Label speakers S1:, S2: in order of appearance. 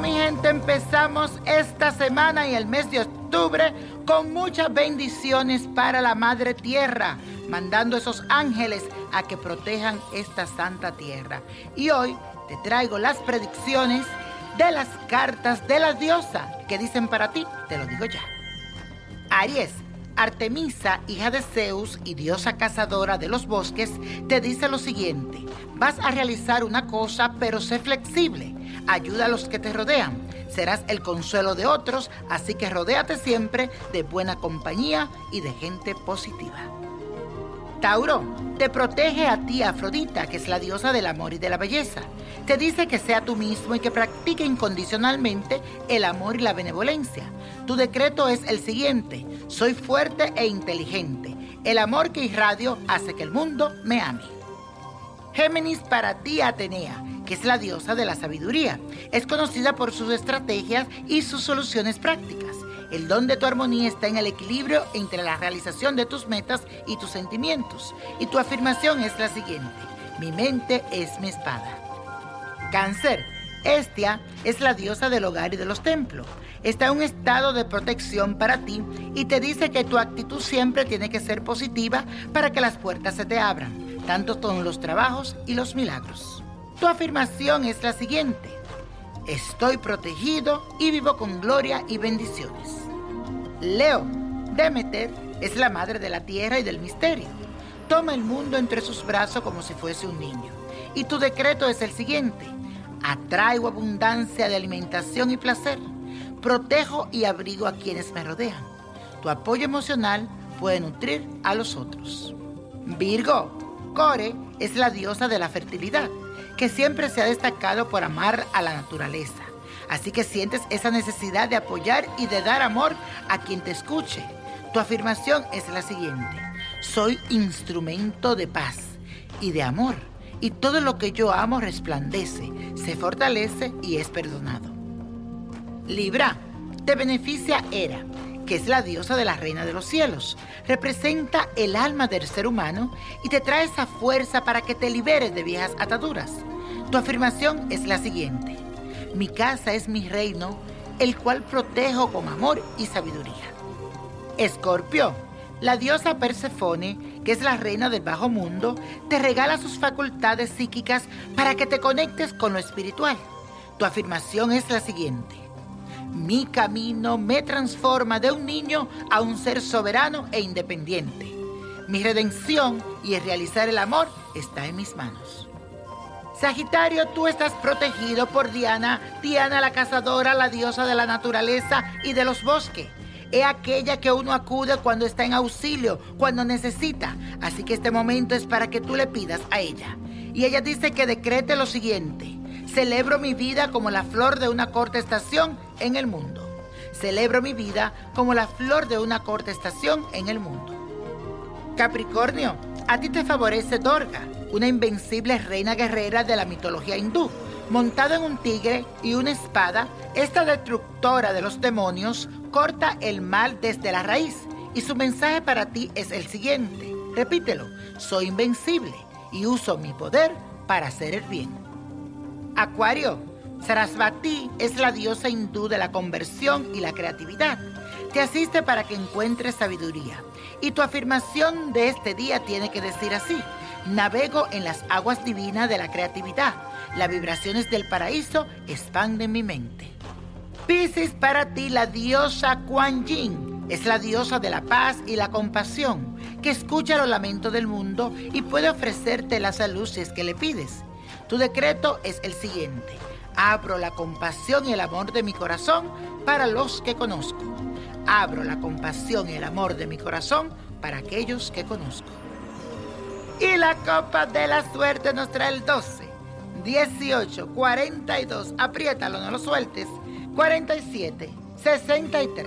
S1: mi gente, empezamos esta semana y el mes de octubre con muchas bendiciones para la Madre Tierra, mandando esos ángeles a que protejan esta santa tierra. Y hoy te traigo las predicciones de las cartas de la diosa que dicen para ti, te lo digo ya. Aries, Artemisa, hija de Zeus y diosa cazadora de los bosques, te dice lo siguiente, vas a realizar una cosa pero sé flexible, ayuda a los que te rodean, serás el consuelo de otros, así que rodéate siempre de buena compañía y de gente positiva. Tauro, te protege a ti Afrodita, que es la diosa del amor y de la belleza. Te dice que sea tú mismo y que practique incondicionalmente el amor y la benevolencia. Tu decreto es el siguiente, soy fuerte e inteligente. El amor que irradio hace que el mundo me ame. Géminis para ti Atenea, que es la diosa de la sabiduría. Es conocida por sus estrategias y sus soluciones prácticas. El don de tu armonía está en el equilibrio entre la realización de tus metas y tus sentimientos. Y tu afirmación es la siguiente. Mi mente es mi espada. Cáncer. Estia es la diosa del hogar y de los templos. Está en un estado de protección para ti y te dice que tu actitud siempre tiene que ser positiva para que las puertas se te abran, tanto con los trabajos y los milagros. Tu afirmación es la siguiente. Estoy protegido y vivo con gloria y bendiciones. Leo, Demeter es la madre de la tierra y del misterio. Toma el mundo entre sus brazos como si fuese un niño. Y tu decreto es el siguiente. Atraigo abundancia de alimentación y placer. Protejo y abrigo a quienes me rodean. Tu apoyo emocional puede nutrir a los otros. Virgo, Core es la diosa de la fertilidad que siempre se ha destacado por amar a la naturaleza. Así que sientes esa necesidad de apoyar y de dar amor a quien te escuche. Tu afirmación es la siguiente. Soy instrumento de paz y de amor. Y todo lo que yo amo resplandece, se fortalece y es perdonado. Libra, te beneficia Hera, que es la diosa de la reina de los cielos. Representa el alma del ser humano y te trae esa fuerza para que te liberes de viejas ataduras. Tu afirmación es la siguiente. Mi casa es mi reino, el cual protejo con amor y sabiduría. Escorpio, la diosa Persefone, que es la reina del bajo mundo, te regala sus facultades psíquicas para que te conectes con lo espiritual. Tu afirmación es la siguiente. Mi camino me transforma de un niño a un ser soberano e independiente. Mi redención y el realizar el amor está en mis manos. Sagitario, tú estás protegido por Diana, Diana la cazadora, la diosa de la naturaleza y de los bosques. Es aquella que uno acude cuando está en auxilio, cuando necesita. Así que este momento es para que tú le pidas a ella. Y ella dice que decrete lo siguiente. Celebro mi vida como la flor de una corta estación en el mundo. Celebro mi vida como la flor de una corta estación en el mundo. Capricornio, a ti te favorece Dorga, una invencible reina guerrera de la mitología hindú. Montada en un tigre y una espada, esta destructora de los demonios corta el mal desde la raíz. Y su mensaje para ti es el siguiente. Repítelo, soy invencible y uso mi poder para hacer el bien. Acuario, Sarasvati es la diosa hindú de la conversión y la creatividad. Te asiste para que encuentres sabiduría. Y tu afirmación de este día tiene que decir así. Navego en las aguas divinas de la creatividad. Las vibraciones del paraíso expanden mi mente. Piscis para ti la diosa Kuan Yin. Es la diosa de la paz y la compasión, que escucha los lamentos del mundo y puede ofrecerte la salud si es que le pides. Tu decreto es el siguiente. Abro la compasión y el amor de mi corazón para los que conozco. Abro la compasión y el amor de mi corazón para aquellos que conozco. Y la copa de la suerte nos trae el 12, 18, 42, apriétalo, no lo sueltes, 47, 63,